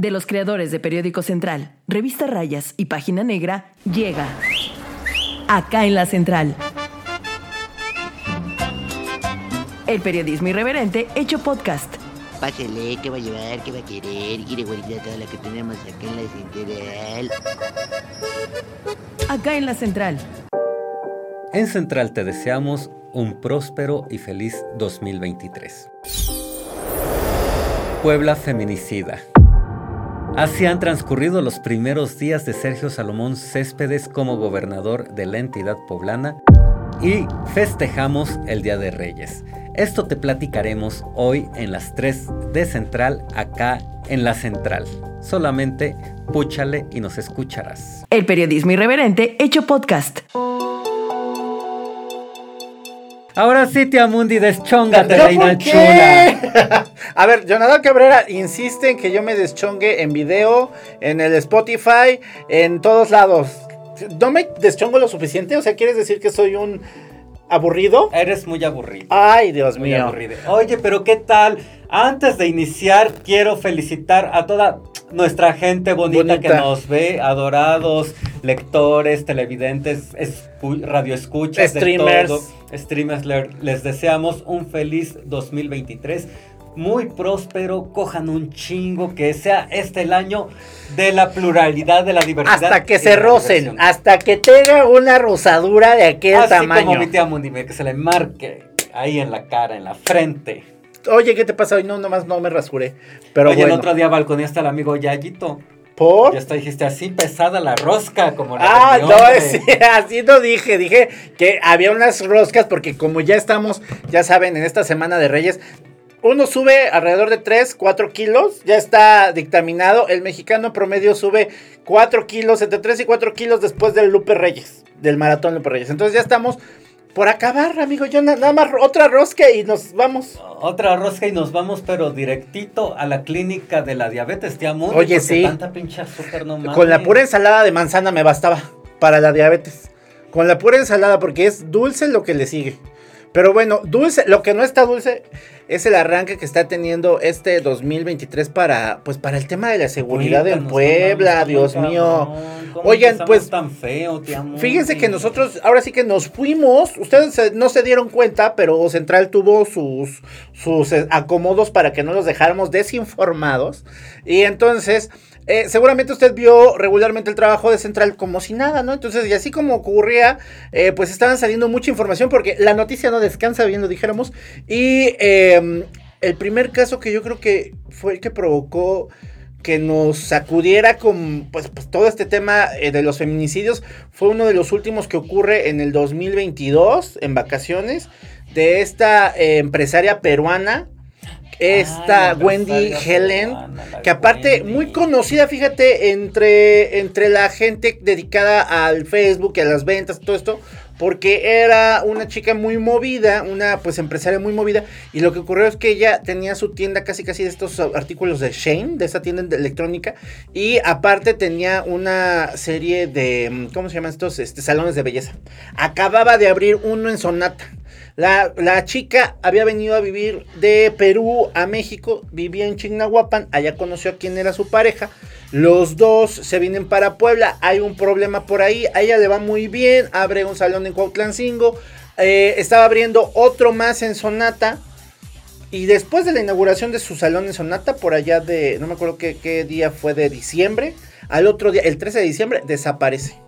de los creadores de Periódico Central, Revista Rayas y Página Negra, llega acá en la Central. El periodismo irreverente hecho podcast. Pásele, ¿qué va a llevar? ¿Qué va a querer? Quiere guardar toda la que tenemos acá en la central. Acá en la Central. En Central te deseamos un próspero y feliz 2023. Puebla Feminicida. Así han transcurrido los primeros días de Sergio Salomón Céspedes como gobernador de la entidad poblana y festejamos el Día de Reyes. Esto te platicaremos hoy en las 3 de Central, acá en la Central. Solamente púchale y nos escucharás. El periodismo irreverente hecho podcast. Ahora sí, tía Mundi, deschóngate, ¿Yo reina por qué? chula. A ver, Jonathan Cabrera insiste en que yo me deschongue en video, en el Spotify, en todos lados. ¿No me deschongo lo suficiente? O sea, ¿quieres decir que soy un aburrido? Eres muy aburrido. Ay, Dios Muy mío. aburrido. Oye, pero ¿qué tal? Antes de iniciar, quiero felicitar a toda nuestra gente bonita, Bonita. que nos ve, adorados, lectores, televidentes, escu- radioescuchas, de Streamers. todo. Streamers, le- les deseamos un feliz 2023. Muy próspero, cojan un chingo, que sea este el año de la pluralidad, de la diversidad. Hasta que se rocen, hasta que tenga una rosadura de aquel Así tamaño. como mi tía Mundi, que se le marque ahí en la cara, en la frente. Oye, ¿qué te pasa hoy? No, nomás no me rasuré. Pero Oye, bueno. el otro día balconeaste al amigo Yayito. ¿Por? Ya hasta dijiste así pesada la rosca, como la Ah, no, sí, así no dije. Dije que había unas roscas porque como ya estamos, ya saben, en esta semana de Reyes, uno sube alrededor de 3, 4 kilos, ya está dictaminado. El mexicano promedio sube 4 kilos, entre 3 y 4 kilos después del Lupe Reyes, del maratón Lupe Reyes. Entonces ya estamos por acabar, amigo. Yo na- nada más otra rosca y nos vamos. Otra rosca y nos vamos, pero directito a la clínica de la diabetes, tía Mundi. Oye, sí. Tanta pinche azúcar no mames. Con la pura ensalada de manzana me bastaba para la diabetes. Con la pura ensalada, porque es dulce lo que le sigue. Pero bueno, dulce, lo que no está dulce es el arranque que está teniendo este 2023 para, pues, para el tema de la seguridad en Puebla, Dios mío. ¿cómo Oigan, pues, tan feo, tía? Fíjense que nosotros, ahora sí que nos fuimos, ustedes se- no se dieron cuenta, pero Central tuvo sus, sus eh, acomodos para que no los dejáramos desinformados. Y entonces, eh, seguramente usted vio regularmente el trabajo de Central como si nada, ¿no? Entonces, y así como ocurría, eh, pues estaban saliendo mucha información porque la noticia no descansa, bien lo dijéramos. Y eh, el primer caso que yo creo que fue el que provocó que nos sacudiera con pues, pues, todo este tema eh, de los feminicidios fue uno de los últimos que ocurre en el 2022 en vacaciones de esta empresaria peruana esta Wendy Helen que aparte Wendy. muy conocida fíjate entre entre la gente dedicada al Facebook y a las ventas todo esto porque era una chica muy movida, una pues empresaria muy movida y lo que ocurrió es que ella tenía su tienda casi casi de estos artículos de Shane, de esa tienda de electrónica y aparte tenía una serie de ¿cómo se llaman estos este, salones de belleza? Acababa de abrir uno en Sonata. La, chica había venido a vivir de Perú a México, vivía en Chignahuapan, allá conoció a quien era su pareja. Los dos se vienen para Puebla, hay un problema por ahí, a ella le va muy bien, abre un salón en Cuautlancingo, eh, estaba abriendo otro más en Sonata. Y después de la inauguración de su salón en Sonata, por allá de, no me acuerdo qué, qué día fue de diciembre, al otro día, el 13 de diciembre, desaparece.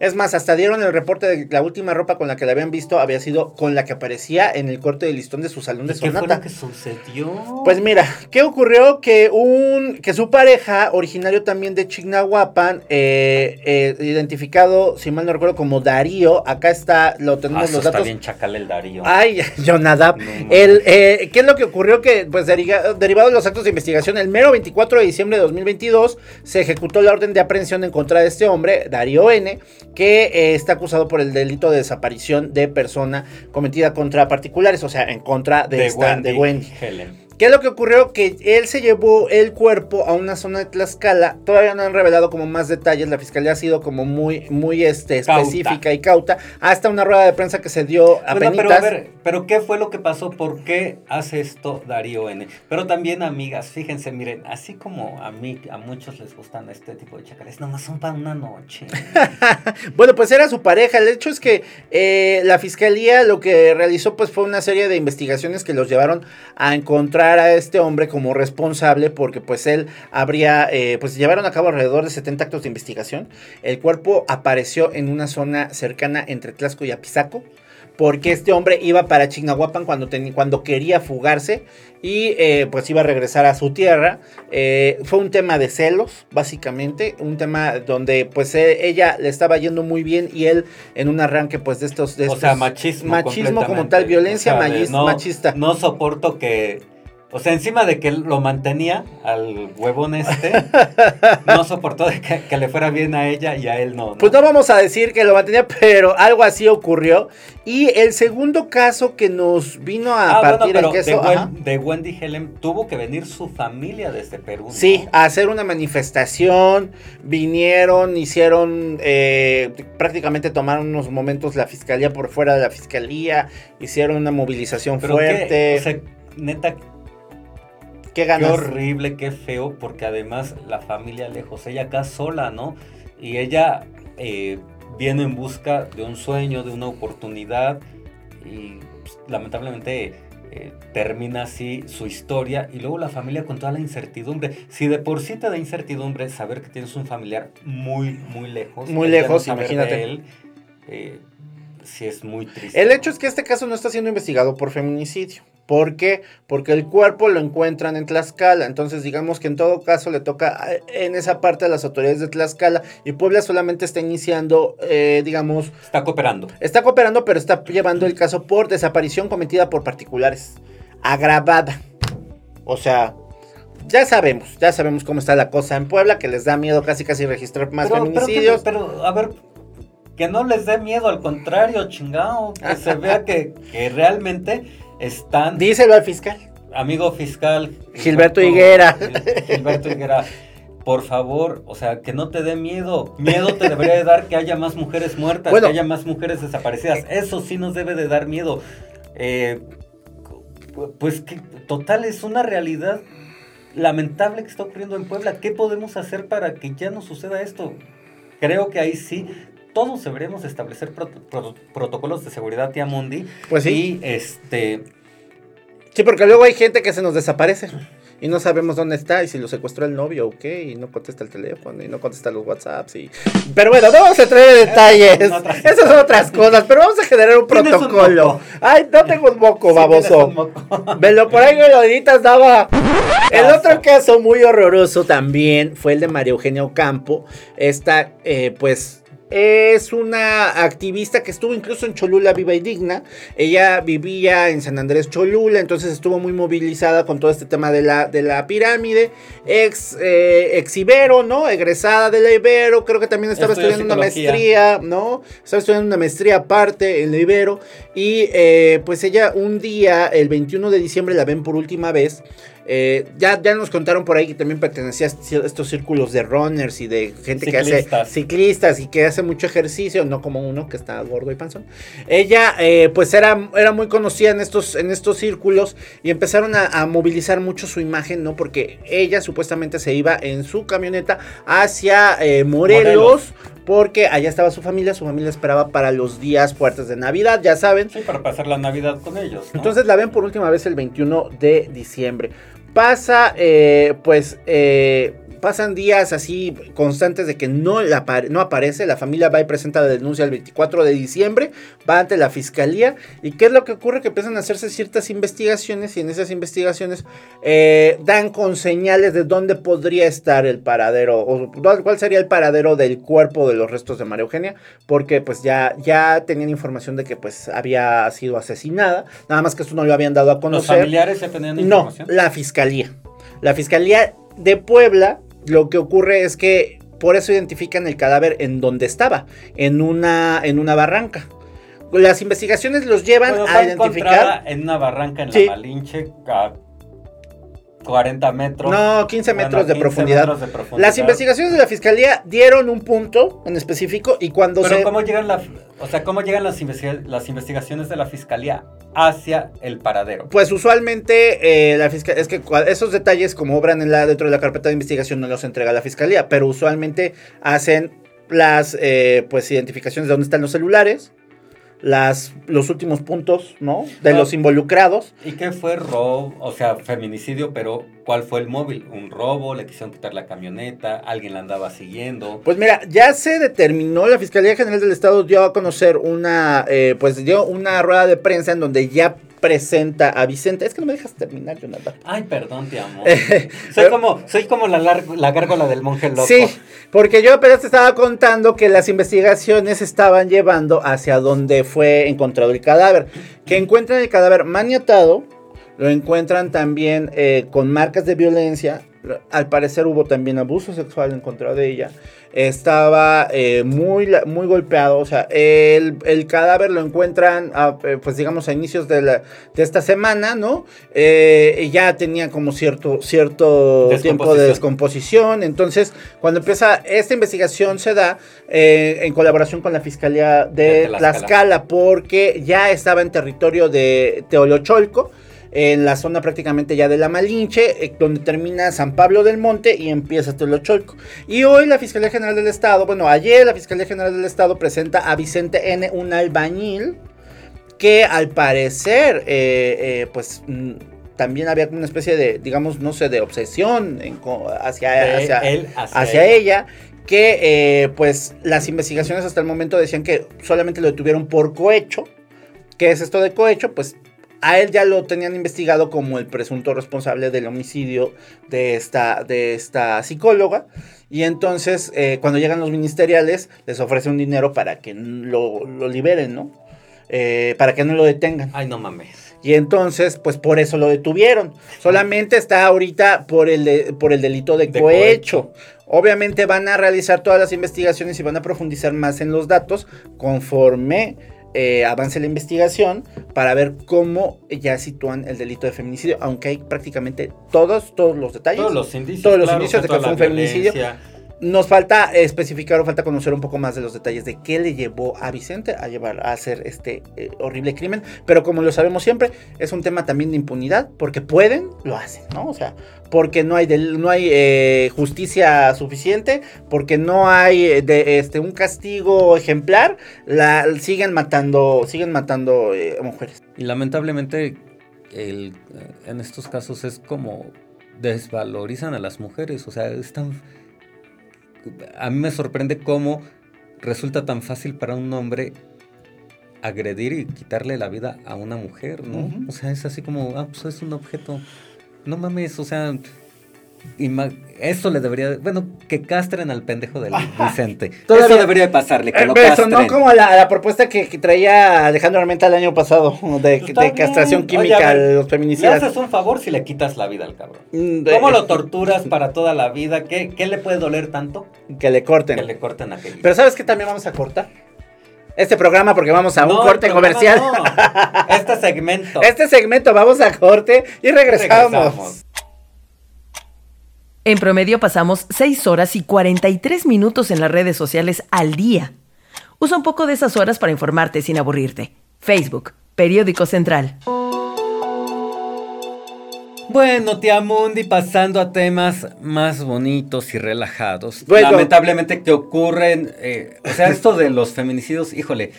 Es más, hasta dieron el reporte de que la última ropa con la que la habían visto había sido con la que aparecía en el corte de listón de su salón de ¿Y ¿Qué fue Sonata. lo que sucedió? Pues mira, ¿qué ocurrió? Que un que su pareja, originario también de Chignahuapan, eh, eh, identificado, si mal no recuerdo, como Darío, acá está, lo Ah, tenemos eso los está datos. bien chacal el Darío. Ay, Jonadab. No mames. el, eh, ¿Qué es lo que ocurrió? Que, pues, deriga- derivado de los actos de investigación, el mero 24 de diciembre de 2022 se ejecutó la orden de aprehensión en contra de este hombre, Darío N., que eh, está acusado por el delito de desaparición de persona cometida contra particulares, o sea, en contra de, esta, de Wendy. Helen. ¿Qué es lo que ocurrió? Que él se llevó el cuerpo a una zona de Tlaxcala. Todavía no han revelado como más detalles. La fiscalía ha sido como muy, muy este, Cauta. específica y cauta. Hasta una rueda de prensa que se dio a Bueno, pero a ver, pero ¿qué fue lo que pasó? ¿Por qué hace esto Darío N? Pero también, amigas, fíjense, miren, así como a mí, a muchos les gustan este tipo de chacales, nomás son para una noche. Bueno, pues era su pareja. El hecho es que eh, la fiscalía lo que realizó pues fue una serie de investigaciones que los llevaron a encontrar a este hombre como responsable porque pues él habría, eh, pues llevaron a cabo alrededor de 70 actos de investigación. El cuerpo apareció en una zona cercana entre Tlaxco y Apizaco porque este hombre iba para Chignahuapan cuando, teni- cuando quería fugarse y eh, pues iba a regresar a su tierra. Eh, fue un tema de celos, básicamente, un tema donde pues eh, ella le estaba yendo muy bien y él en un arranque pues de estos... De o estos sea, machismo. Machismo como tal, violencia O sea, machista. No soporto que. O sea, encima de que lo mantenía al huevón este, no soportó de que, que le fuera bien a ella y a él no. ¿no? Pues no vamos a decir que lo mantenía, pero algo así ocurrió. Y el segundo caso que nos vino a Ah, bueno, partir pero el queso... de, Wen- de Wendy Helen tuvo que venir su familia desde Perú. ¿no? Sí, a hacer una manifestación, vinieron, hicieron, eh, prácticamente tomaron unos momentos la fiscalía por fuera de la fiscalía, hicieron una movilización fuerte. qué, o sea, neta, ¿Qué horrible, qué feo, porque además la familia lejos, ella acá sola, ¿no? Y ella eh, viene en busca de un sueño, de una oportunidad, y pues, lamentablemente eh, termina así su historia, y luego la familia con toda la incertidumbre. Si de por sí te da incertidumbre saber que tienes un familiar muy, muy lejos, Muy lejos, de imagínate. él, eh, sí es muy triste. El ¿no? hecho es que este caso no está siendo investigado por feminicidio. ¿Por qué? Porque el cuerpo lo encuentran en Tlaxcala. Entonces, digamos que en todo caso le toca eh, en esa parte a las autoridades de Tlaxcala. Y Puebla solamente está iniciando, eh, digamos, Está cooperando. Está cooperando, pero está llevando el caso por desaparición cometida por particulares. Agravada. O sea, ya sabemos, ya sabemos cómo está la cosa en Puebla, que les da miedo casi casi registrar más Pero- pero feminicidios. que- Pero, a ver, que no les dé miedo, al contrario, chingado, que se vea que, que realmente están, Díselo al fiscal. amigo fiscal. Gilberto Higuera. Gil- Gilberto Higuera, por favor, o sea, que no te dé miedo. Miedo te debería de dar que haya más mujeres muertas, Bueno. que haya más mujeres desaparecidas. Eso sí nos debe de dar miedo. Eh, pues que total es una realidad lamentable que está ocurriendo en Puebla. ¿Qué podemos hacer para que ya no suceda esto? Creo que ahí sí todos deberíamos establecer proto- pro- protocolos de seguridad tía Mundi. Pues sí. Y este Sí, porque luego hay gente que se nos desaparece. Y no sabemos dónde está, y si lo secuestró el novio o qué, y no contesta el teléfono, y no contesta los WhatsApps, y... Pero bueno, no vamos a entrar en detalles. Esas son otras cosas, pero vamos a generar un protocolo. Ay, no tengo un moco, sí baboso. un moco. Velo por ahí me lo editas, daba. El otro caso muy horroroso también fue el de María Eugenia Ocampo. Esta, eh, pues, es una activista que estuvo incluso en Cholula Viva y Digna. Ella vivía en San Andrés Cholula, entonces estuvo muy movilizada con todo este tema de la, de la pirámide. Ex, eh, ex Ibero, ¿no? Egresada de la Ibero, creo que también estaba estudiando una maestría, ¿no? Estaba estudiando una maestría aparte en la Ibero. Y eh, pues ella un día, el 21 de diciembre, la ven por última vez. Eh, ya, ya nos contaron por ahí que también pertenecía a estos círculos de runners y de gente que hace Ciclistas. ciclistas y que hace mucho ejercicio, no como uno que está gordo y panzón. Ella, eh, pues era, era muy conocida en estos, en estos círculos y empezaron a, a movilizar mucho su imagen, ¿no? Porque ella supuestamente se iba en su camioneta hacia eh, Morelos, Morelos. porque allá estaba su familia, su familia esperaba para los días fuertes de Navidad, ya saben. Sí, para pasar la Navidad con ellos. ¿no? Entonces la ven por última vez el 21 de diciembre. Pasa, eh, pues, eh, pasan días así constantes de que no, la no aparece. La familia va y presenta la denuncia el 24 de diciembre, va ante la fiscalía. ¿Y qué es lo que ocurre? Que empiezan a hacerse ciertas investigaciones y en esas investigaciones eh, dan con señales de dónde podría estar el paradero o cuál sería el paradero del cuerpo de los restos de María Eugenia. Porque pues ya, ya tenían información de que pues había sido asesinada. Nada más que esto no lo habían dado a Los conocer. familiares ya tenían No, información. la fiscalía. La fiscalía de Puebla, lo que ocurre es que por eso identifican el cadáver en donde estaba, en una, en una barranca. Las investigaciones los llevan Bueno, a identificar. en una barranca en Sí. la Malinche a 40 metros. No, 15 Bueno, metros, de 15 profundidad. metros de profundidad. Las investigaciones de la fiscalía dieron un punto en específico y cuando Pero se. ¿cómo llegan, la, o sea, ¿cómo llegan las, investiga- las investigaciones de la fiscalía hacia el paradero? Pues usualmente eh, la fiscalía, es que esos detalles como obran en la, dentro de la carpeta de investigación no los entrega la fiscalía, pero usualmente hacen las eh, pues identificaciones de dónde están los celulares, las, los últimos puntos, ¿no? De los involucrados. ¿Y qué fue robo? O sea, feminicidio, pero ¿cuál fue el móvil? ¿Un robo? ¿Le quisieron quitar la camioneta? ¿Alguien la andaba siguiendo? Pues mira, ya se determinó, la Fiscalía General del Estado dio a conocer una, eh, pues dio una rueda de prensa en donde ya presenta a Vicente. Es que no me dejas terminar, Jonathan. Ay, perdón, te amo. Soy como, soy como la, la gárgola del monje loco. Sí, porque yo apenas te estaba contando que las investigaciones estaban llevando hacia donde fue encontrado el cadáver. Que encuentran el cadáver maniatado, lo encuentran también eh, con marcas de violencia. Al parecer hubo también abuso sexual en contra de ella. Estaba eh, muy, muy golpeado. O sea, el, el cadáver lo encuentran, a, eh, pues digamos, a inicios de, la- de esta semana, ¿no? Eh, y ya tenía como cierto, cierto tiempo de Descomposición. descomposición. Entonces, cuando empieza esta investigación se da eh, en colaboración con la Fiscalía de, De Tlaxcala. Tlaxcala, porque ya estaba en territorio de Teolocholco, en la zona prácticamente ya de la Malinche, eh, donde termina San Pablo del Monte y empieza Teolocholco. Y hoy la Fiscalía General del Estado, bueno, ayer la Fiscalía General del Estado presenta a Vicente N., un albañil, que al parecer, eh, eh, pues... mm, también había una especie de, digamos, no sé, de obsesión en hacia, hacia, él hacia hacia ella. ella, que eh, pues las investigaciones hasta el momento decían que solamente lo detuvieron por cohecho. ¿Qué es esto de cohecho? Pues a él ya lo tenían investigado como el presunto responsable del homicidio de esta, de esta psicóloga. Y entonces, eh, cuando llegan los ministeriales, les ofrece un dinero para que lo, lo liberen, ¿no? Eh, para que no lo detengan. Ay, no mames. Y entonces, pues por eso lo detuvieron. Solamente está ahorita por el, de- por el delito de, De cohecho. Obviamente van a realizar todas las investigaciones y van a profundizar más en los datos conforme eh, avance la investigación para ver cómo ya sitúan el delito de feminicidio, aunque hay prácticamente todos, todos los detalles. Todos los indicios. Todos los claro, indicios de que fue un feminicidio. Nos falta especificar o falta conocer un poco más de los detalles de qué le llevó a Vicente a llevar a hacer este eh, horrible crimen, pero como lo sabemos siempre, es un tema también de impunidad, porque pueden, lo hacen, ¿no? O sea, porque no hay no hay eh, justicia suficiente, porque no hay eh, de, este un castigo ejemplar, la siguen matando, siguen matando mujeres. Y lamentablemente, en estos casos es como desvalorizan a las mujeres. O sea, es tan. A mí me sorprende cómo resulta tan fácil para un hombre agredir y quitarle la vida a una mujer, ¿no? O sea, es así como, ah, pues es un objeto. No mames, o sea. Eso le debería. Bueno, que castren al pendejo del Vicente. Todavía- Eso debería de pasarle, que Eh, lo castren. sonó como la, la propuesta que, que traía Alejandro Armenta el año pasado, de, de castración. Oye, química a a ver, los Le feminicidas. haces un favor si le quitas la vida al cabrón. Mm, de- ¿Cómo lo torturas para toda la vida? ¿Qué, qué le puede doler tanto? Que le corten. Que le corten aquello. Pero ¿sabes qué también vamos a cortar? Este programa porque vamos a un No, corte comercial. no. Este segmento. Este segmento vamos a corte y regresamos. Regresamos. En promedio pasamos 6 horas y 43 minutos en las redes sociales al día. Usa un poco de esas horas para informarte sin aburrirte. Facebook, Periódico Central. Bueno, tía Mundi, pasando a temas más bonitos y relajados. Bueno. Lamentablemente que ocurren, eh, o sea, esto de los feminicidios, híjole.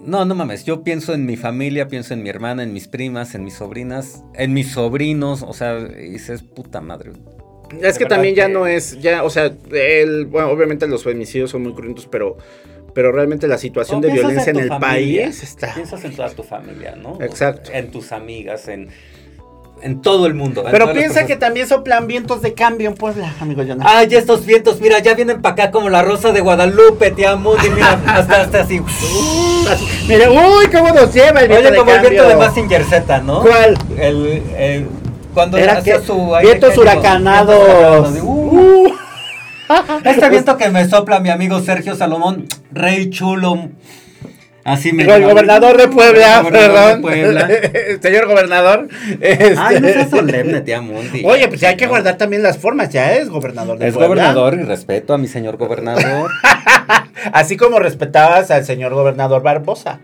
No, no mames, yo pienso en mi familia, pienso en mi hermana, en mis primas, en mis sobrinas, en mis sobrinos, o sea, y dices, puta madre. Es que también ya que- no es, ya, o sea, el, bueno, obviamente los femicidios son muy cruentos, pero, pero realmente la situación de violencia en, el familia, país está. Piensas en toda tu familia, ¿no? Exacto. En tus amigas, en, en todo el mundo. Pero piensa que también soplan vientos de cambio en Puebla, amigo Jonathan. Ay, estos vientos, mira, ya vienen para acá como la rosa de Guadalupe, tía Mundi, mira, hasta, hasta así. Mire, uy, cómo nos lleva el viento Oye, de como el cambio. viento de Massinger Z, ¿no? ¿Cuál? El, el- cuando Era hacía que su aire vientos huracanados. vientos huracanados, de, uh, Uh. Este viento que me sopla mi amigo Sergio Salomón, rey chulo. Así me el gobernador de Puebla, Gobernador de. Puebla. Señor gobernador. este- Ay, no seas solemne, tía Mundi. Oye, pues ya hay que No. guardar también las formas, ya es gobernador de Es Puebla. gobernador y respeto a mi señor gobernador. Así como respetabas al señor gobernador Barbosa.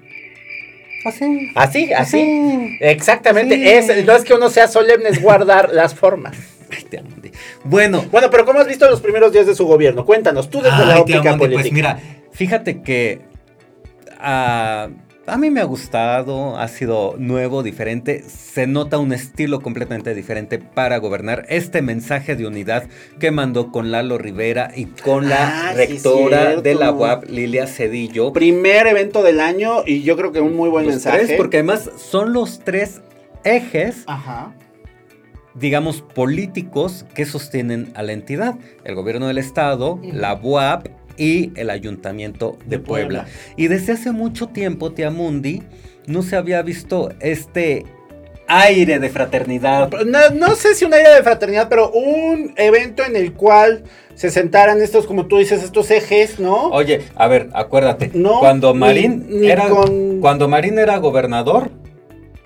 Así. Así, así. Así. Exactamente. Sí. Es, no es que uno sea solemne, es guardar las formas. Ay. Bueno, Bueno, pero ¿cómo has visto los primeros días de su gobierno? Cuéntanos, tú desde la Ay, óptica Moni, política. Pues mira, fíjate que ah, a mí me ha gustado, ha sido nuevo, diferente, se nota un estilo completamente diferente para gobernar. Este mensaje de unidad que mandó con Lalo Rivera y con la Ah, rectora de la UAP, Lilia Cedillo. Primer evento del año y yo creo que un muy buen Los mensaje. tres, porque además son los tres ejes Ajá. digamos, políticos que sostienen a la entidad. El gobierno del estado, la UAP y el ayuntamiento de, De Puebla. Puebla. Y desde hace mucho tiempo, tía Mundi, no se había visto este aire de fraternidad. No, no sé si una idea de fraternidad, pero un evento en el cual se sentaran estos, como tú dices, estos ejes, ¿no? Oye, a ver, acuérdate, No, cuando Marín ni era con- cuando Marín era gobernador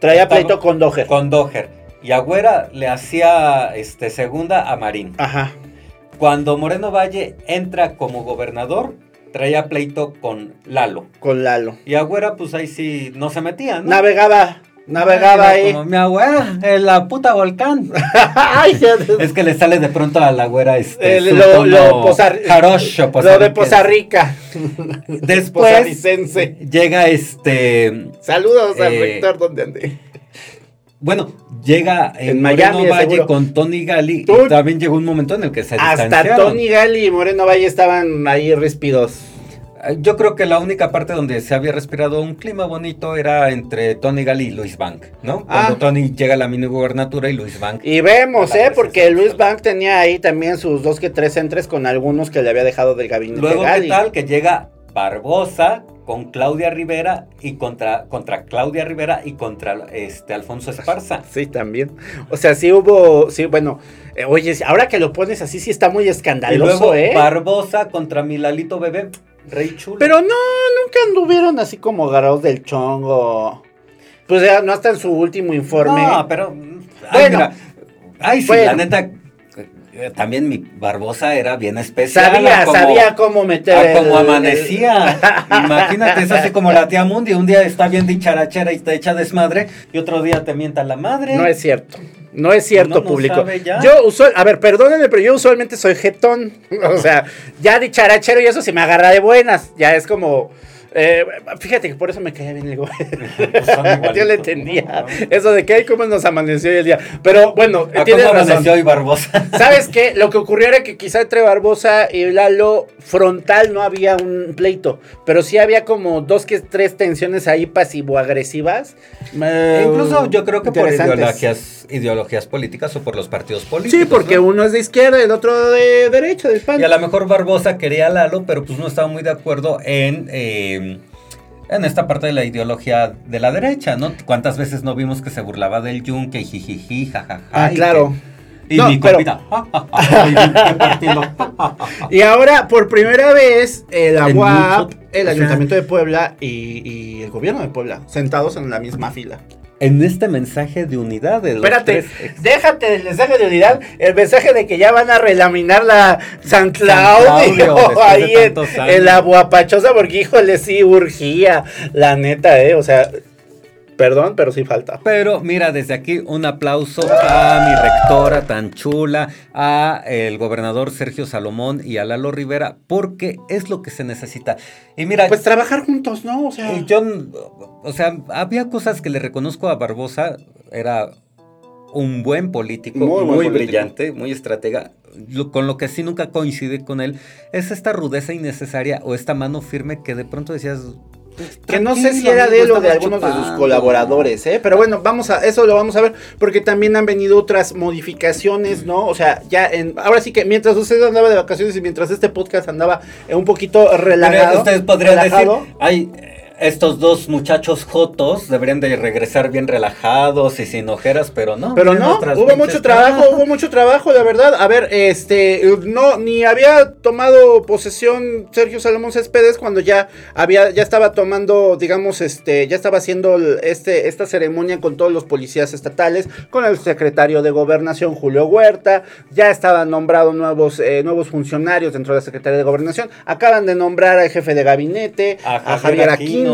Traía pleito con Doher. con Doher y Agüera le hacía este segunda a Marín. Ajá. Cuando Moreno Valle entra como gobernador, traía pleito con Lalo. Con Lalo. Y Agüera, pues ahí sí no se metía, ¿no? Navegaba, navegaba ahí. Como mi Agüera, en la puta volcán. Ay, es que le sale de pronto a la Agüera este. el- su lo, de. Poza Rica. Después llega este. Saludos al Eh, rector donde ande. Bueno, llega en, En Moreno Miami, de Valle seguro. con Tony Gali. Y también llegó un momento en el que se Hasta. Tony Gali y Moreno Valle estaban ahí ríspidos. Yo creo que la única parte donde se había respirado un clima bonito era entre Tony Gali y Luis Bank, ¿no? Cuando Ah. Tony llega a la mini gubernatura y Luis Bank. Y vemos, ¿eh? Porque Luis Bank tenía ahí también sus dos que tres entres con algunos que le había dejado del gabinete Luego, Gali. ¿qué tal? Que llega Barbosa con Claudia Rivera y contra, contra Claudia Rivera y contra este Alfonso Esparza. Sí, también. O sea, sí hubo, sí, bueno, eh, oye, ahora que lo pones así, sí está muy Y escandaloso, luego ¿eh? Barbosa contra Milalito Bebé, Rey Chulo. Pero no, nunca anduvieron así como agarrados del chongo. Pues ya no hasta en su último informe. No, pero. Ay, Bueno. mira, ay, sí, Bueno. la neta. Eh, También mi Barbosa era bien especial. sabía, como- sabía cómo meter como amanecía. Imagínate, es así como la tía Mundi. Un día está bien dicharachera y te echa desmadre. Y otro día te mienta la madre. No es cierto. No es cierto, No, público. Yo usual, a ver, perdónenme, pero yo usualmente soy jetón. O sea, ya dicharachero y eso se me agarra de buenas. Ya es como. Eh, fíjate que por eso me caía bien el güey. Pues yo le entendía. Eso de que ay, cómo nos amaneció hoy el día. Pero bueno, ¿A tienes cómo razón. amaneció hoy Barbosa? ¿Sabes qué? Lo que ocurrió era que quizá entre Barbosa y Lalo frontal no había un pleito, pero sí había como dos que tres tensiones ahí pasivo-agresivas. eh, Incluso yo creo que por ideologías, ideologías políticas o por los partidos políticos. Sí, porque ¿no? uno es de izquierda y el otro de derecha, del PAN. Y a lo mejor Barbosa quería a Lalo, pero pues no estaba muy de acuerdo en, eh, en esta parte de la ideología de la derecha, ¿no? ¿Cuántas veces no vimos que se burlaba del yunque y jijiji, jajaja? Ah, y claro. que- y No, mi pero- compita, ja, ja, ja, y ahora, por primera vez, el mucho- el o sea- Ayuntamiento de Puebla y, y el Gobierno de Puebla, sentados en la misma fila. En este mensaje de unidad de Espérate, tres déjate del mensaje de unidad, el mensaje de que ya van a relaminar la San Claudio, ahí en, en la guapachosa, porque híjole, sí urgía, la neta, eh, o sea, perdón, pero sí falta. Pero mira, desde aquí un aplauso a mi rectora tan chula, a el gobernador Sergio Salomón y a Lalo Rivera, porque es lo que se necesita. Y mira, Pues trabajar juntos, ¿no? O sea, Y yo, o sea, había cosas que le reconozco a Barbosa, era un buen político, Muy muy, buen político. brillante, muy estratega. Lo- con lo que sí nunca coincide con él es esta rudeza innecesaria o esta mano firme que de pronto decías. Que no sé si era de él o de algunos de sus colaboradores, ¿eh? Pero bueno, vamos a, eso lo vamos a ver, porque también han venido otras modificaciones, ¿no? O sea, ya en, ahora sí que mientras usted andaba de vacaciones y mientras este podcast andaba un poquito relajado. ustedes podrían relajado, decir, ay, estos dos muchachos jotos deberían de regresar bien relajados y sin ojeras, pero no. Pero no, hubo mucho trabajo, hubo mucho trabajo, la verdad. A ver, este, no, ni había tomado posesión Sergio Salomón Céspedes cuando ya había, ya estaba tomando, digamos, este, ya estaba haciendo este, esta ceremonia con todos los policías estatales, con el secretario de Gobernación Julio Huerta, ya estaban nombrados nuevos, eh, nuevos funcionarios dentro de la Secretaría de Gobernación, acaban de nombrar al jefe de gabinete, a, Javier Aquino.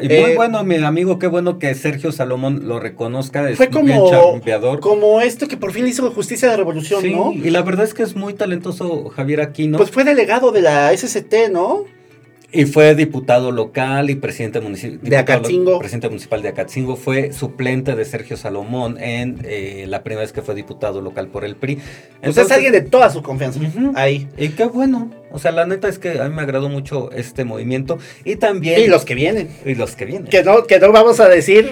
Y muy eh, bueno, mi amigo, qué bueno que Sergio Salomón lo reconozca. Es Fue como, como esto que por fin hizo justicia de la revolución, Sí, ¿no? y la verdad es que es muy talentoso Javier Aquino. Pues fue delegado de la SCT, ¿no? Y fue diputado local y presidente municipal De Acatzingo. Presidente municipal de Acatzingo. Fue suplente de Sergio Salomón en eh, la primera vez que fue diputado local por el PRI. Entonces es Entonces- alguien de toda su confianza. Ahí. Y qué bueno. O sea, la neta es que a mí me agradó mucho este movimiento. Y también. Y los que vienen. y los que vienen. Que no, que no vamos a decir.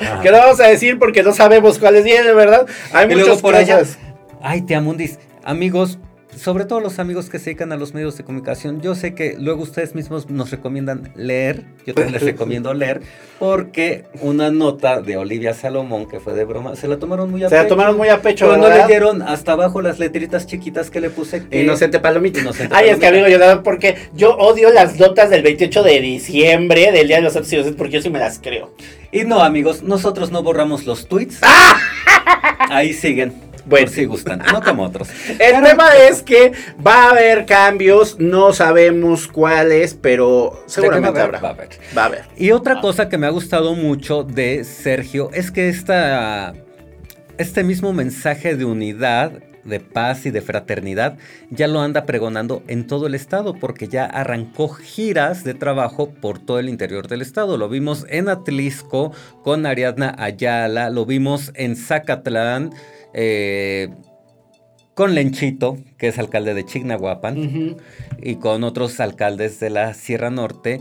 Ajá. que no vamos a decir porque no sabemos cuáles vienen, ¿verdad? Hay Y luego por allá. cosas. Ay, Tiamundis, amigos, sobre todo los amigos que se dedican a los medios de comunicación, yo sé que luego ustedes mismos nos recomiendan leer, yo también les recomiendo leer, porque una nota de Olivia Salomón, que fue de broma, se la tomaron muy a Se la pecho, tomaron muy a pecho, ¿verdad? leyeron hasta abajo las letritas chiquitas que le puse. que- Inocente Palomita. Inocente Ay, es que amigo, yo porque yo odio las notas del 28 de diciembre, del Día de los Santos Inocentes, porque yo sí me las creo. Y no, amigos, nosotros no borramos los tweets. Ahí siguen. Bueno. Por si gustan, no como otros. El tema es que va a haber cambios, no sabemos cuáles, pero seguramente habrá. haber, va a haber. Va a haber. Y otra cosa que me ha gustado mucho de Sergio es que esta, este mismo mensaje de unidad, de paz y de fraternidad ya lo anda pregonando en todo el estado porque ya arrancó giras de trabajo por todo el interior del estado. Lo vimos en Atlisco con Ariadna Ayala, lo vimos en Zacatlán. Eh, con Lenchito, que es alcalde de Chignahuapan, y con otros alcaldes de la Sierra Norte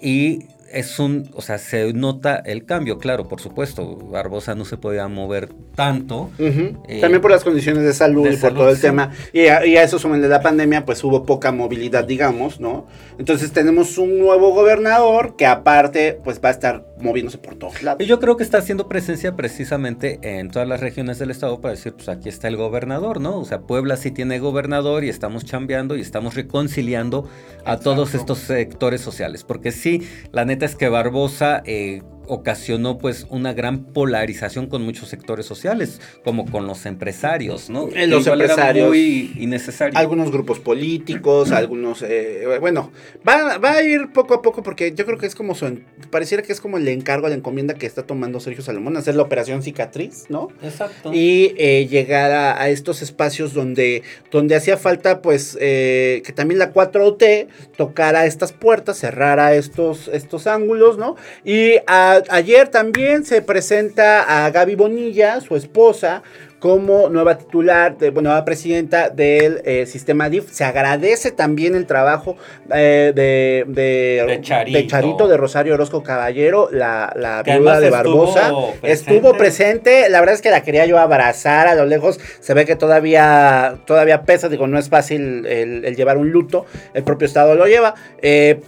y es un, o sea, se nota el cambio, claro, por supuesto, Barbosa no se podía mover tanto. Eh, También por las condiciones de salud de y por salud, todo el sí. tema. Y a, y a eso sumen de la pandemia, pues hubo poca movilidad, digamos, ¿no? Entonces tenemos un nuevo gobernador que aparte, pues va a estar moviéndose por todos lados. Y yo creo que está haciendo presencia precisamente en todas las regiones del estado para decir, pues aquí está el gobernador, ¿no? O sea, Puebla sí tiene gobernador y estamos chambeando y estamos reconciliando a todos estos sectores sociales. Porque sí, la neta es que Barbosa eh, ocasionó pues una gran polarización con muchos sectores sociales, como con los empresarios, ¿no? Eh, los empresarios. muy innecesario. Algunos grupos políticos, algunos, eh, bueno, va, va a ir poco a poco porque yo creo que es como su, en- pareciera que es como el encargo, la encomienda que está tomando Sergio Salomón, hacer la operación cicatriz, ¿no? Exacto. y eh, llegar a, a estos espacios donde, donde hacía falta pues eh, que también la 4T tocara estas puertas, cerrara estos, estos ángulos, ¿no? Y a- ayer también se presenta a Gaby Bonilla, su esposa, como nueva titular, de, bueno, nueva presidenta del eh, sistema DIF. Se agradece también el trabajo eh, de, de, De Charito. de Charito, de Rosario Orozco Caballero, la, viuda de estuvo Barbosa. presente. Estuvo presente, la verdad es que la quería yo abrazar a lo lejos. Se ve que todavía, todavía pesa, digo, no es fácil el, el llevar un luto. El propio Estado lo lleva. eh,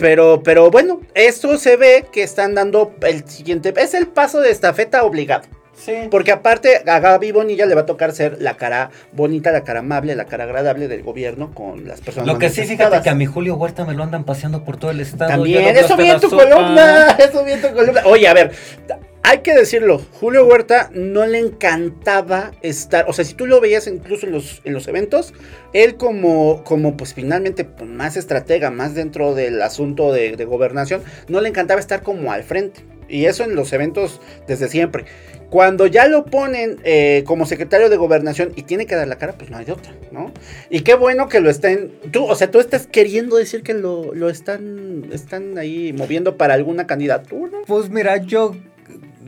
pero, pero bueno, esto se ve que están dando el siguiente. Es el paso de estafeta obligado. Sí. Porque aparte a Gaby Bonilla le va a tocar ser la cara bonita, la cara amable, la cara agradable del gobierno con las personas. Lo que sí, fíjate que a mi Julio Huerta me lo andan paseando por todo el estado. También, eso vi en tu sopa. columna, eso vi en tu columna. Oye, a ver, hay que decirlo, Julio Huerta no le encantaba estar, o sea, si tú lo veías incluso en los, en los eventos, él como, como pues finalmente pues, más estratega, más dentro del asunto de, de gobernación, no le encantaba estar como al frente. Y eso en los eventos desde siempre. Cuando ya lo ponen eh, como secretario de gobernación y tiene que dar la cara, pues no hay de otra, ¿no? Y qué bueno que lo estén. Tú, o sea, tú estás queriendo decir que lo, lo están, están ahí moviendo para alguna candidatura. Pues mira, yo.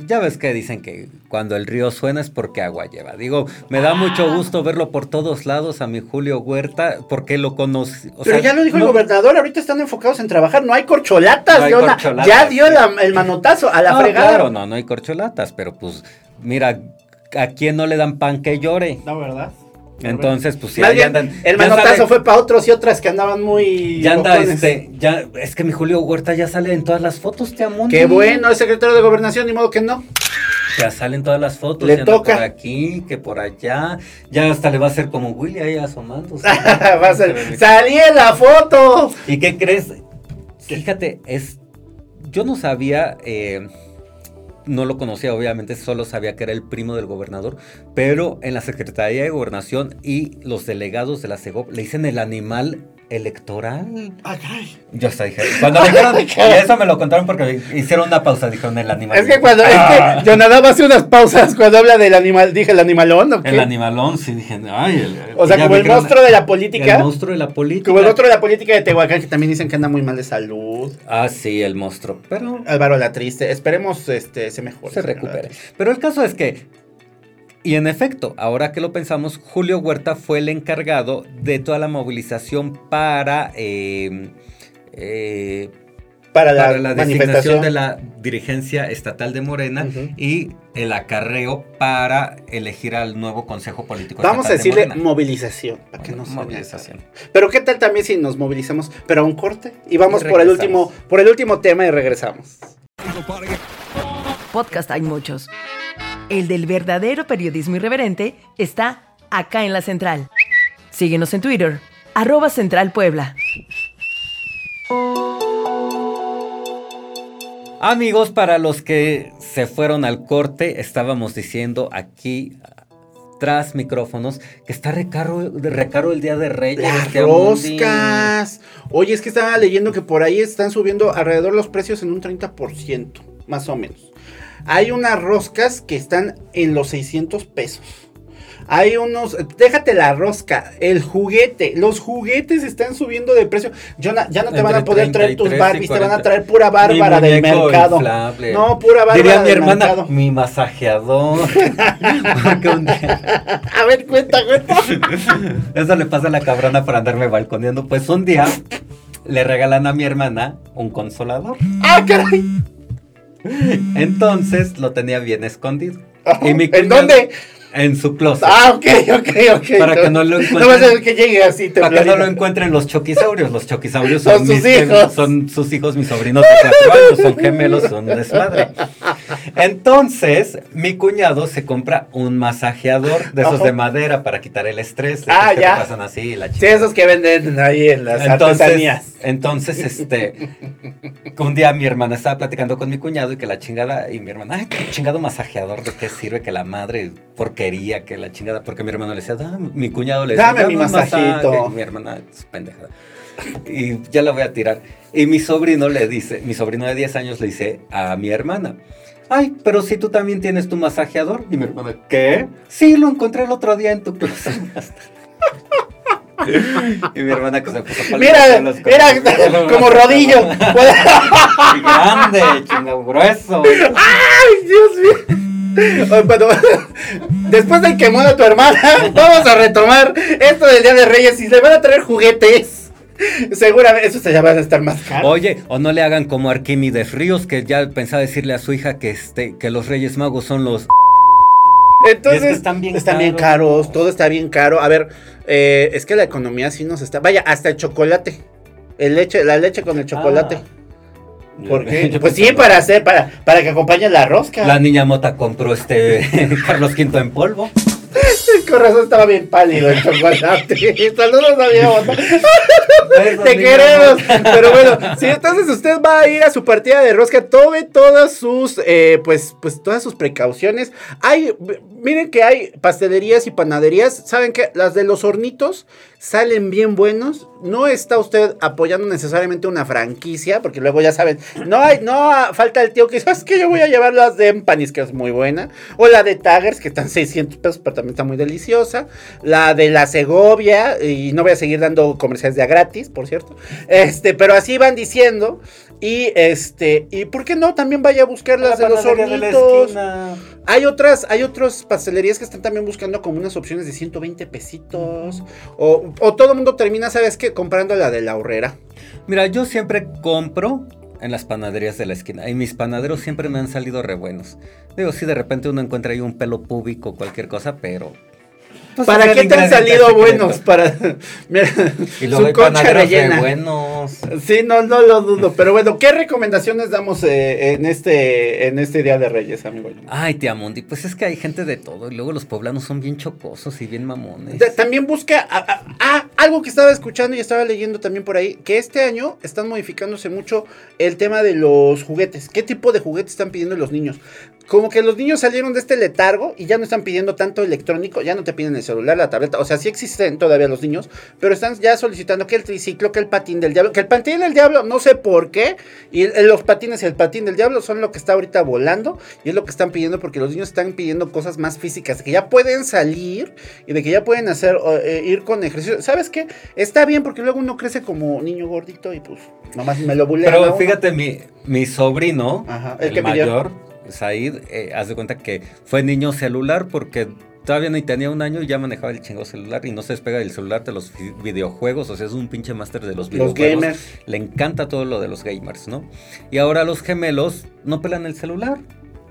Ya ves que dicen que cuando el río suena es porque agua lleva. Digo, me da Ah. mucho gusto verlo por todos lados a mi Julio Huerta, porque lo conocí. o Pero sea, ya lo dijo no- el gobernador, ahorita están enfocados en trabajar, no hay corcholatas, No hay Leona. corcholatas, ya dio sí. la- el manotazo a la No, fregada. claro, no, no hay corcholatas, pero pues, mira, ¿a quién no le dan pan que llore? No, ¿verdad? Entonces, pues sí, bien, andan. el ya manotazo sale- fue para otros y otras que andaban muy. Ya anda, bocones. este, ya, es que mi Julio Huerta ya sale en todas las fotos, te amo. Qué bueno, es secretario de gobernación, ni modo que no. Ya salen todas las fotos, Le ya toca. por aquí, que por allá. Ya hasta le va a hacer como Willy ahí asomándose. Va a ser, ¡Salí en la foto! ¿Y qué crees? Fíjate, es. Yo no sabía. eh, no lo conocía, obviamente, solo sabía que era el primo del gobernador, pero en la Secretaría de Gobernación y los delegados de la CEGOP le dicen el animal electoral. Ay, caray. Yo hasta dije, cuando me dijeron, y eso me lo contaron porque hicieron una pausa, dijeron el animal. Es que cuando. Ah, Es que Jonadab hace unas pausas cuando habla del animal. Dije el animalón, ¿o qué? El animalón, sí, dije, ay. El, O sea, como el monstruo de la política. El monstruo de la política. Como el otro de la política de Tehuacán, que también dicen que anda muy mal de salud. Ah, sí, el monstruo. Pero Álvaro la triste. Esperemos este se mejore. se recupere. Pero el caso es que, y en efecto, ahora que lo pensamos, Julio Huerta fue el encargado de toda la movilización para, eh, eh, Para la, para la designación de la dirigencia estatal de Morena y el acarreo para elegir al nuevo Consejo Político Vamos a de decirle Morena. movilización. Para que no movilización. Pero qué tal también si nos movilizamos, pero a un corte y vamos Y por el último, por el último tema y regresamos. Podcast hay muchos. El del verdadero periodismo irreverente está acá en la central. Síguenos en Twitter, arroba Central Puebla. Amigos, para los que se fueron al corte, estábamos diciendo aquí tras micrófonos que está recaro, recaro el día de Reyes. Las roscas. Oye, es que estaba leyendo que por ahí están subiendo alrededor los precios en un 30%, más o menos. Hay unas roscas que están en los 600 pesos. Hay unos, déjate la rosca, el juguete, los juguetes están subiendo de precio. Ya no, ya no te Entre van a poder traer tus 33 y Barbies, te van a 40. traer pura bárbara Mi del mercado. inflable. No, pura bárbara Diría mi del hermana, mercado. mi masajeador. A ver, cuenta, cuenta. Eso le pasa a la cabrona para andarme balconeando. Pues un día le regalan a mi hermana un consolador. ah, caray. Entonces lo tenía bien escondido. Ajá. Y mi ¿En dónde? En su closet. Ah, ok, ok, ok. Para que no lo No encuentren. vas a ver que llegue así Para que no lo encuentren los choquisaurios. Los choquisaurios Son son, sus mis- hijos. son sus hijos, mis sobrinos de cuatro años, son gemelos, son desmadre. Entonces, mi cuñado se compra un masajeador de esos de madera para quitar el estrés. de Ah, que ya. te pasan así, la Sí, chingada. esos que venden ahí en las Entonces, artesanías. entonces, este, un día mi hermana estaba platicando con mi cuñado y que la chingada, y mi hermana, ay, qué chingado masajeador, ¿de qué sirve? Que la madre porquería, que la chingada, porque mi hermano le decía, "Dame", mi cuñado le decía, Dame mi masaje", masajito. y mi hermana, es pendejada. Y ya la voy a tirar. Y mi sobrino le dice, mi sobrino de 10 años le dice a mi hermana, ay, pero si tú también tienes tu masajeador. Y mi hermana, ¿qué? Sí, lo encontré el otro día en tu closet. y mi hermana que se puso Mira, los mira, como rodillo. Grande, chingo grueso. Ay, Dios mío. Oye, Bueno, después del quemón a tu hermana, vamos a retomar esto del Día de Reyes y le van a traer juguetes. Seguramente, eso se van a estar más caros. Oye, o no le hagan como Arquímedes Ríos, que ya pensaba decirle a su hija que este, que los Reyes Magos son los. Entonces, Y es que están bien caros. caros. todo está bien caro. A ver, eh, es que la economía sí nos está. Vaya, hasta el chocolate. El leche, la leche con el chocolate. Ah. ¿Por qué? Yo Pues sí, para hacer, para, para que acompañe la rosca. La niña Mota compró este Carlos V en polvo. Con razón estaba bien pálido el chocolate. Saludos a mi. Besos, Te queremos. Pero bueno, si entonces usted va a ir a su partida de rosca, tome todas sus, eh, pues, pues todas sus precauciones. Hay, miren que hay pastelerías y panaderías. ¿Saben qué? Las de los hornitos salen bien buenos. No está usted apoyando necesariamente una franquicia, porque luego ya saben, no hay, no ah, falta el tío que dice, es que yo voy a llevar las de Empanis, que es muy buena. O la de Taggers, que están 600 pesos, pero también está muy deliciosa. La de la Segovia, y no voy a seguir dando comerciales de a gratis, por cierto. Este, pero así van diciendo. Y este, y por qué no, también vaya a buscar las de La los de la hornitos. esquina. Hay otras, hay otras pastelerías que están también buscando como unas opciones de 120 pesitos. O, o todo el mundo termina, ¿sabes qué? Comprando la de la horrera. Mira, yo siempre compro en las panaderías de la esquina. Y mis panaderos siempre me han salido re buenos. Digo, sí, de repente uno encuentra ahí un pelo púbico o cualquier cosa, pero Pues ¿Para qué te han salido buenos? Para. Mira, Y su concha rellena. buenos. Sí, no, no lo dudo. Pero bueno, ¿qué recomendaciones damos eh, en este en este Día de Reyes, amigo? Ay, tía Mundi, pues es que hay gente de todo. Y luego los poblanos son bien chocosos y bien mamones. Ta- También busca ah, algo que estaba escuchando y estaba leyendo también por ahí, que este año están modificándose mucho el tema de los juguetes. ¿Qué tipo de juguetes están pidiendo los niños? Como que los niños salieron de este letargo y ya no están pidiendo tanto electrónico, ya no te piden el celular, la tableta, o sea, sí existen todavía los niños, pero están ya solicitando que el triciclo, que el patín del diablo, que el patín del diablo, no sé por qué, y los patines y el patín del diablo son lo que está ahorita volando y es lo que están pidiendo porque los niños están pidiendo cosas más físicas, de que ya pueden salir y de que ya pueden hacer, eh, ir con ejercicio. ¿Sabes qué? Está bien porque luego uno crece como niño gordito y pues nomás me lo bulean Pero fíjate, mi, mi sobrino, Ajá, ¿el el, que pidió? Said, eh, haz de cuenta que fue niño celular porque todavía ni tenía un año y ya manejaba el chingo celular y no se despega del celular de los vi- videojuegos. O sea, es un pinche máster de los Los videojuegos. gamers. Le encanta todo lo de los gamers, ¿no? Y ahora los gemelos no pelan el celular.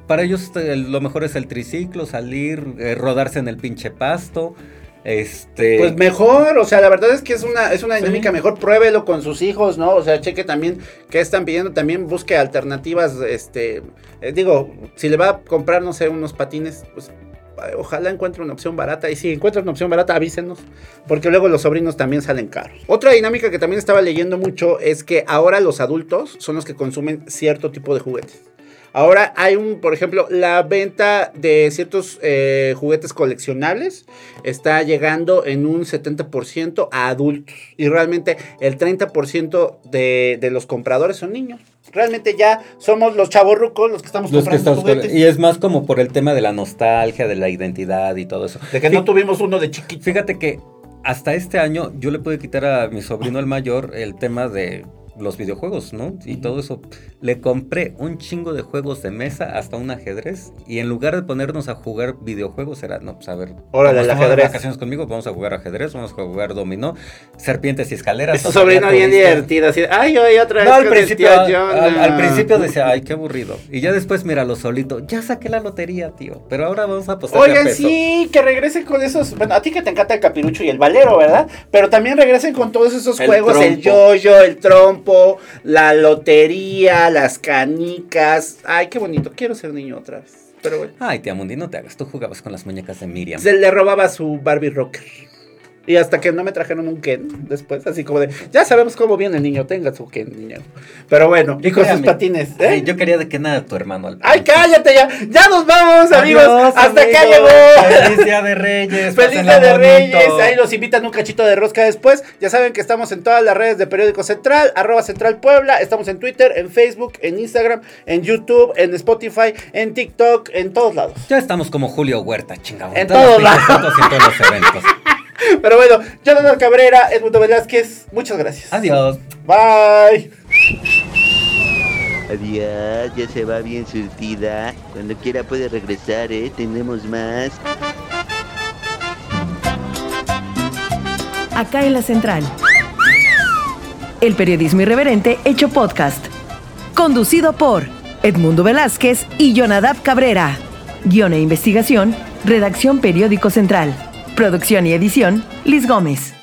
Para ellos eh, lo mejor es el triciclo, salir, eh, rodarse en el pinche pasto. Este. Pues mejor, o sea, la verdad es que es una, es una Sí. dinámica mejor, pruébelo con sus hijos, ¿no? O sea, cheque también qué están pidiendo, también busque alternativas, este, eh, digo, si le va a comprar, no sé, unos patines, pues ojalá encuentre una opción barata, y si encuentra una opción barata, avísenos, porque luego los sobrinos también salen caros. Otra dinámica que también estaba leyendo mucho es que ahora los adultos son los que consumen cierto tipo de juguetes. Ahora hay un, por ejemplo, la venta de ciertos eh, juguetes coleccionables está llegando en un 70% a adultos. Y realmente el 30% de, de los compradores son niños. Realmente ya somos los chavorrucos los que estamos los comprando juguetes. y es más como por el tema de la nostalgia, de la identidad y todo eso. De que no tuvimos uno de chiquito. Fíjate que hasta este año yo le pude quitar a mi sobrino el mayor el tema de los videojuegos, ¿no? Y todo eso. Le compré un chingo de juegos de mesa, hasta un ajedrez. Y en lugar de ponernos a jugar videojuegos, era, no, pues a ver. Órale, el ajedrez. vacaciones conmigo, vamos a jugar ajedrez, vamos a jugar dominó, serpientes y escaleras. Es sobrino bien divertido. Así, ay, ay, otra vez. no, al principio, al, Jonah". al principio decía, ay, qué aburrido. Y ya después, míralo solito. Ya saqué la lotería, tío. Pero ahora vamos a apostar. Oigan, sí, que regresen con esos. Bueno, a ti que te encanta el capirucho y el valero, ¿verdad? Pero también regresen con todos esos El juegos: el yoyo, el trompo, la lotería, las canicas. Ay, qué bonito. Quiero ser niño otra vez. Pero bueno. Ay, tía Mundi, no te hagas. Tú jugabas con las muñecas de Miriam. Se le robaba su Barbie Rocker. Y hasta que no me trajeron un Ken después, así como de, ya sabemos cómo viene el niño, tenga su Ken, niño. Pero bueno, y con sus patines. ¿eh? Yo quería de que nada tu hermano al Ay, cállate ya. Ya nos vamos, amigos. Adiós, Hasta acá llegó. Feliz Día de Reyes. Feliz Día de bonito. Reyes. Ahí los invitan un cachito de rosca después. Ya saben que estamos en todas las redes de Periódico Central, arroba Central Puebla. Estamos en Twitter, en Facebook, en Instagram, en YouTube, en Spotify, en TikTok, en todos lados. Ya estamos como Julio Huerta, chingado. En todas todos lados. en todos los eventos. Pero bueno, Jonathan Cabrera, Edmundo Velázquez, muchas gracias. Adiós. Bye. Adiós, ya se va bien surtida. Cuando quiera puede regresar, ¿eh? Tenemos más. Acá en la central. El periodismo irreverente hecho podcast. Conducido por Edmundo Velázquez y Jonadab Cabrera. Guión e investigación, redacción Periódico Central. Producción y edición, Liz Gómez.